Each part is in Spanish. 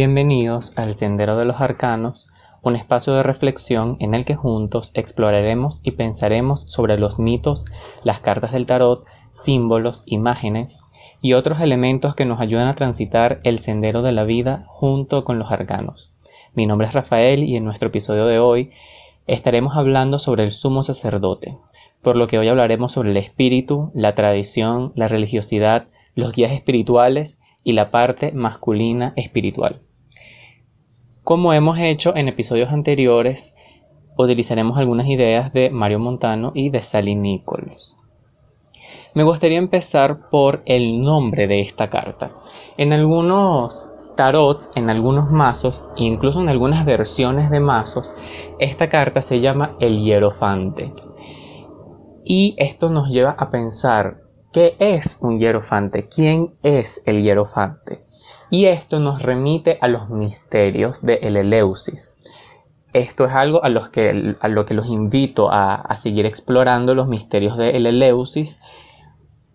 Bienvenidos al Sendero de los Arcanos, un espacio de reflexión en el que juntos exploraremos y pensaremos sobre los mitos, las cartas del tarot, símbolos, imágenes y otros elementos que nos ayudan a transitar el sendero de la vida junto con los arcanos. Mi nombre es Rafael y en nuestro episodio de hoy estaremos hablando sobre el sumo sacerdote, por lo que hoy hablaremos sobre el espíritu, la tradición, la religiosidad, los guías espirituales y la parte masculina espiritual. Como hemos hecho en episodios anteriores, utilizaremos algunas ideas de Mario Montano y de Sally Nichols. Me gustaría empezar por el nombre de esta carta. En algunos tarots, en algunos mazos, incluso en algunas versiones de mazos, esta carta se llama el hierofante. Y esto nos lleva a pensar ¿Qué es un hierofante? ¿Quién es el hierofante? Y esto nos remite a los misterios de el Eleusis. Esto es algo a, los que, a lo que los invito a, seguir explorando los misterios de el Eleusis.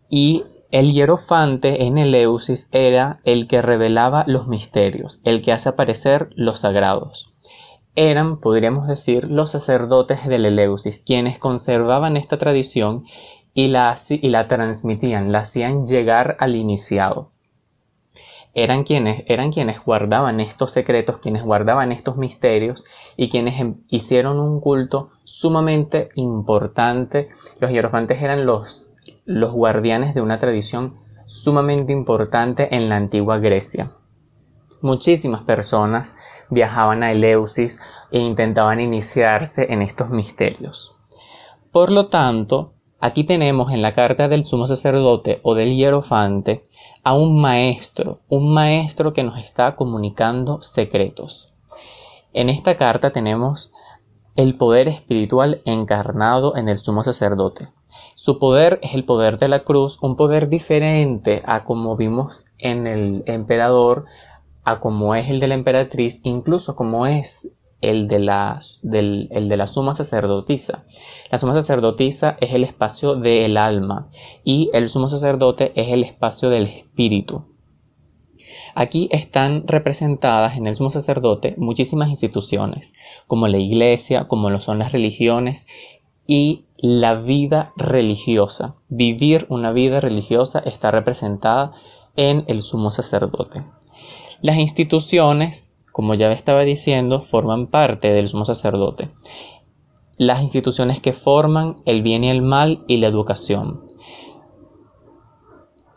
Y el hierofante en Eleusis era el que revelaba los misterios, el que hace aparecer los sagrados. Eran, podríamos decir, los sacerdotes del Eleusis, quienes conservaban esta tradición y la, y la transmitían, la hacían llegar al iniciado. Eran quienes, eran quienes guardaban estos secretos, quienes guardaban estos misterios y quienes em, hicieron un culto sumamente importante. Los hierofantes eran los, los guardianes de una tradición sumamente importante en la antigua Grecia. Muchísimas personas viajaban a Eleusis e intentaban iniciarse en estos misterios. Por lo tanto, Aquí tenemos en la carta del sumo sacerdote o del hierofante a un maestro, un maestro que nos está comunicando secretos. En esta carta tenemos el poder espiritual encarnado en el sumo sacerdote. Su poder es el poder de la cruz, un poder diferente a como vimos en el emperador, a como es el de la emperatriz, incluso como es el de, la, el de la suma sacerdotisa. La suma sacerdotisa es el espacio del alma y el sumo sacerdote es el espacio del espíritu. Aquí están representadas en el sumo sacerdote muchísimas instituciones, como la iglesia, como lo son las religiones y la vida religiosa. Vivir una vida religiosa está representada en el sumo sacerdote. Las instituciones como ya estaba diciendo, forman parte del sumo sacerdote. Las instituciones que forman el bien y el mal y la educación.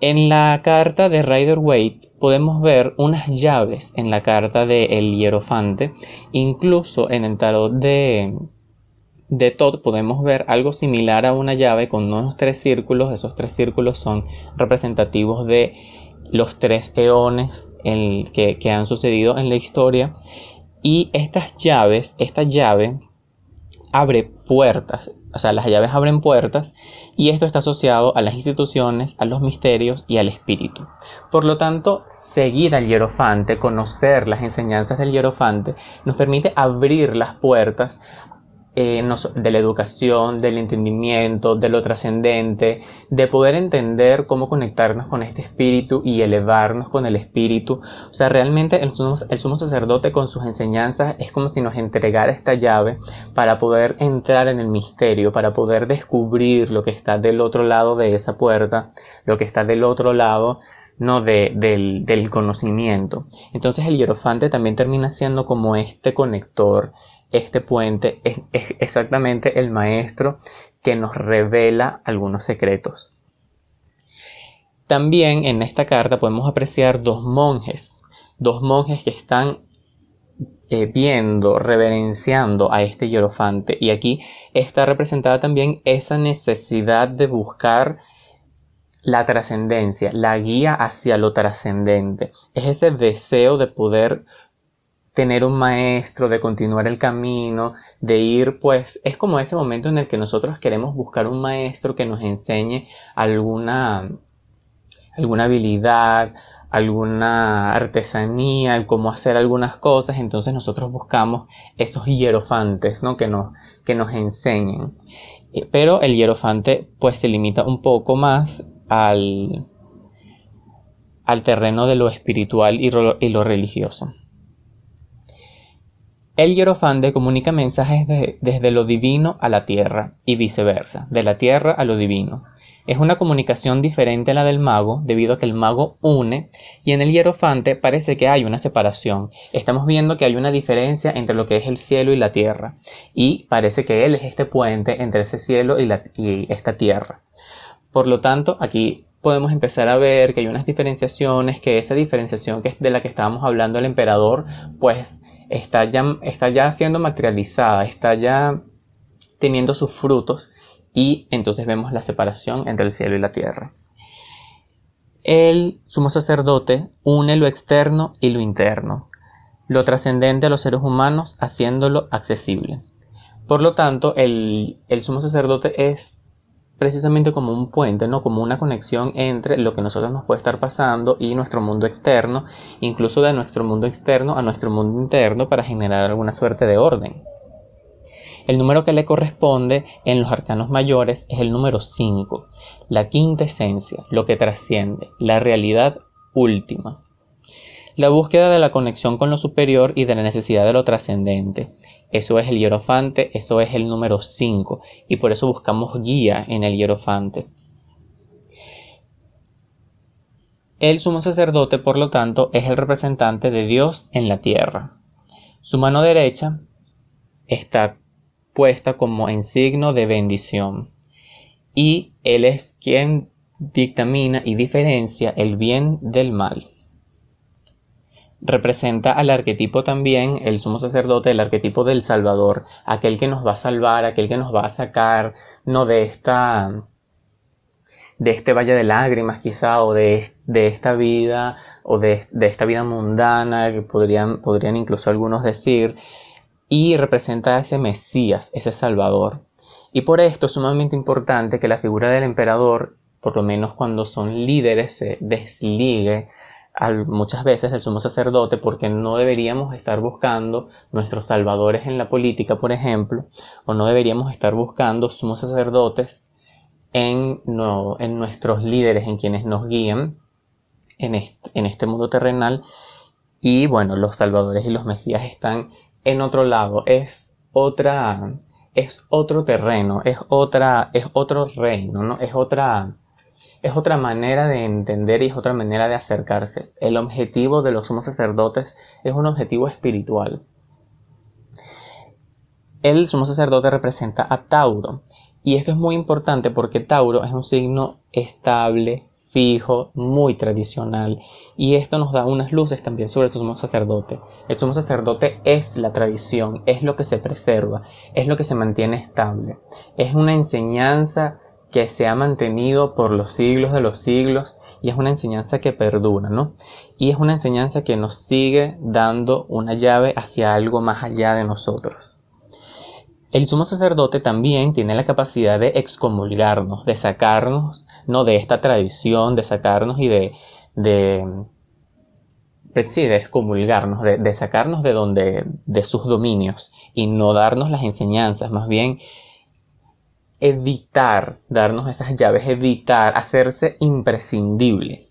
En la carta de Rider Waite podemos ver unas llaves en la carta de El Hierofante. Incluso en el tarot de, de Todd podemos ver algo similar a una llave con unos tres círculos. Esos tres círculos son representativos de los tres eones que, han sucedido en la historia. Y estas llaves, esta llave abre puertas, o sea, las llaves abren puertas y esto está asociado a las instituciones, a los misterios y al espíritu. Por lo tanto, seguir al hierofante, conocer las enseñanzas del hierofante, nos permite abrir las puertas eh, de la educación, del entendimiento, de lo trascendente, de poder entender cómo conectarnos con este espíritu y elevarnos con el espíritu. O sea, realmente el sumo, sacerdote con sus enseñanzas es como si nos entregara esta llave para poder entrar en el misterio, para poder descubrir lo que está del otro lado de esa puerta, lo que está del otro lado no del, del, conocimiento. Entonces el hierofante también termina siendo como este conector, este puente es, exactamente el maestro que nos revela algunos secretos. También en esta carta podemos apreciar dos monjes, dos monjes que están eh, viendo, reverenciando a este hierofante. Y aquí está representada también esa necesidad de buscar la trascendencia, la guía hacia lo trascendente. Es ese deseo de poder tener un maestro, de continuar el camino, de ir, pues es como ese momento en el que nosotros queremos buscar un maestro que nos enseñe alguna, alguna habilidad, alguna artesanía, cómo hacer algunas cosas, entonces nosotros buscamos esos hierofantes, ¿no? Que nos, que nos enseñen. Eh, pero el hierofante pues se limita un poco más al, al terreno de lo espiritual y lo religioso. El hierofante comunica mensajes desde lo divino a la tierra y viceversa, de la tierra a lo divino. Es una comunicación diferente a la del mago debido a que el mago une y en el hierofante parece que hay una separación. Estamos viendo que hay una diferencia entre lo que es el cielo y la tierra y parece que él es este puente entre ese cielo y, esta tierra. Por lo tanto, aquí podemos empezar a ver que hay unas diferenciaciones, que esa diferenciación que es de la que estábamos hablando el emperador, pues está ya, está ya siendo materializada, está ya teniendo sus frutos y entonces vemos la separación entre el cielo y la tierra. El sumo sacerdote une lo externo y lo interno, lo trascendente a los seres humanos haciéndolo accesible. Por lo tanto, el, el sumo sacerdote es precisamente como un puente, ¿no? Como una conexión entre lo que nosotros nos puede estar pasando y nuestro mundo externo, incluso de nuestro mundo externo a nuestro mundo interno para generar alguna suerte de orden. El número que le corresponde en los arcanos mayores es el número 5, la quinta esencia, lo que trasciende, la realidad última. La búsqueda de la conexión con lo superior y de la necesidad de lo trascendente. Eso es el hierofante, eso es el número 5, y por eso buscamos guía en el hierofante. El sumo sacerdote, por lo tanto, es el representante de Dios en la tierra. Su mano derecha está puesta como en signo de bendición. Y Él es quien dictamina y diferencia el bien del mal. Representa al arquetipo también, el sumo sacerdote, el arquetipo del Salvador, aquel que nos va a salvar, aquel que nos va a sacar, no de esta de este valle de lágrimas quizá o de, de esta vida o de, de, esta vida mundana que podrían, podrían incluso algunos decir y representa a ese Mesías, ese Salvador. Y por esto es sumamente importante que la figura del emperador, por lo menos cuando son líderes, se desligue muchas veces del sumo sacerdote porque no deberíamos estar buscando nuestros salvadores en la política, por ejemplo, o no deberíamos estar buscando sumos sacerdotes en, en nuestros líderes, en quienes nos guían en en este mundo terrenal. Y bueno, los salvadores y los mesías están en otro lado, es otra, es otro terreno, es otra, es otro reino, ¿no? Es otra, es otra manera de entender y es otra manera de acercarse. El objetivo de los sumos sacerdotes es un objetivo espiritual. El sumo sacerdote representa a Tauro. Y esto es muy importante porque Tauro es un signo estable, fijo, muy tradicional. Y esto nos da unas luces también sobre el sumo sacerdote. El sumo sacerdote es la tradición, es lo que se preserva, es lo que se mantiene estable. Es una enseñanza que se ha mantenido por los siglos de los siglos y es una enseñanza que perdura, ¿no? Y es una enseñanza que nos sigue dando una llave hacia algo más allá de nosotros. El sumo sacerdote también tiene la capacidad de excomulgarnos, de sacarnos, no de esta tradición, de sacarnos y de, de pues sí, de excomulgarnos, de, de, sacarnos de donde, de sus dominios y no darnos las enseñanzas, más bien evitar darnos esas llaves, evitar hacerse imprescindible.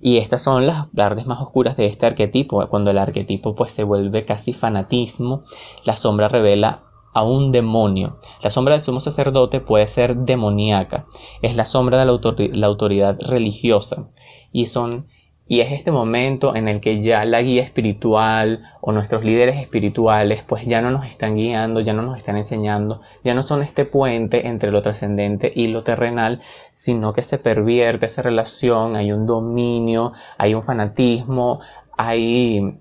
Y estas son las partes más oscuras de este arquetipo. Cuando el arquetipo pues se vuelve casi fanatismo, la sombra revela a un demonio. La sombra del sumo sacerdote puede ser demoníaca, es la sombra de la, autoridad religiosa y son y es este momento en el que ya la guía espiritual o nuestros líderes espirituales pues ya no nos están guiando, ya no nos están enseñando, ya no son este puente entre lo trascendente y lo terrenal, sino que se pervierte esa relación, hay un dominio, hay un fanatismo, hay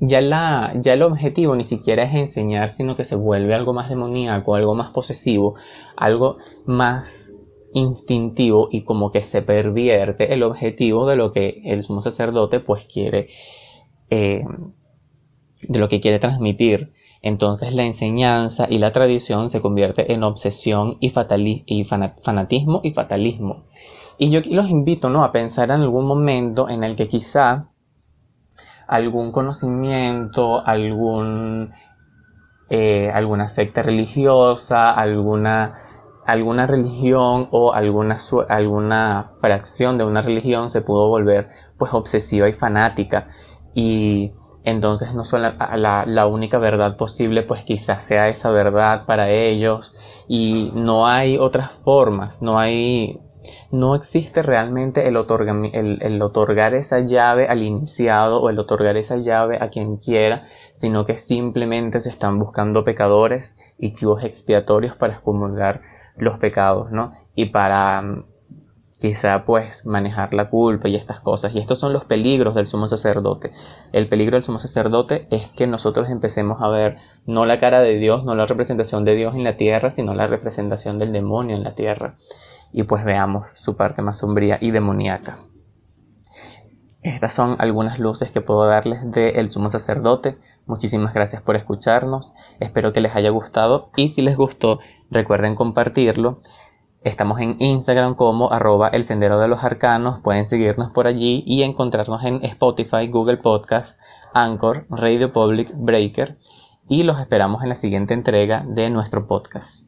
ya, la, ya el objetivo ni siquiera es enseñar, sino que se vuelve algo más demoníaco, algo más posesivo, algo más instintivo y como que se pervierte el objetivo de lo que el sumo sacerdote pues quiere, eh, de lo que quiere transmitir. Entonces la enseñanza y la tradición se convierte en obsesión y, y fanatismo y fatalismo. Y yo los invito ¿no? a pensar en algún momento en el que quizá algún conocimiento, algún, eh, alguna secta religiosa, alguna, alguna religión o alguna, alguna fracción de una religión se pudo volver pues obsesiva y fanática. Y entonces no son la, la, única verdad posible, pues quizás sea esa verdad para ellos. Y no hay otras formas, no hay, no existe realmente el, el, el otorgar esa llave al iniciado o el otorgar esa llave a quien quiera, sino que simplemente se están buscando pecadores y chivos expiatorios para excomulgar los pecados, ¿no? Y para quizá pues manejar la culpa y estas cosas. Y estos son los peligros del sumo sacerdote. El peligro del sumo sacerdote es que nosotros empecemos a ver no la cara de Dios, no la representación de Dios en la tierra, sino la representación del demonio en la tierra. Y pues veamos su parte más sombría y demoníaca. Estas son algunas luces que puedo darles del el sumo sacerdote. Muchísimas gracias por escucharnos. Espero que les haya gustado y si les gustó recuerden compartirlo. Estamos en Instagram como arroba el sendero de los arcanos. Pueden seguirnos por allí y encontrarnos en Spotify, Google Podcast, Anchor, Radio Public, Breaker. Y los esperamos en la siguiente entrega de nuestro podcast.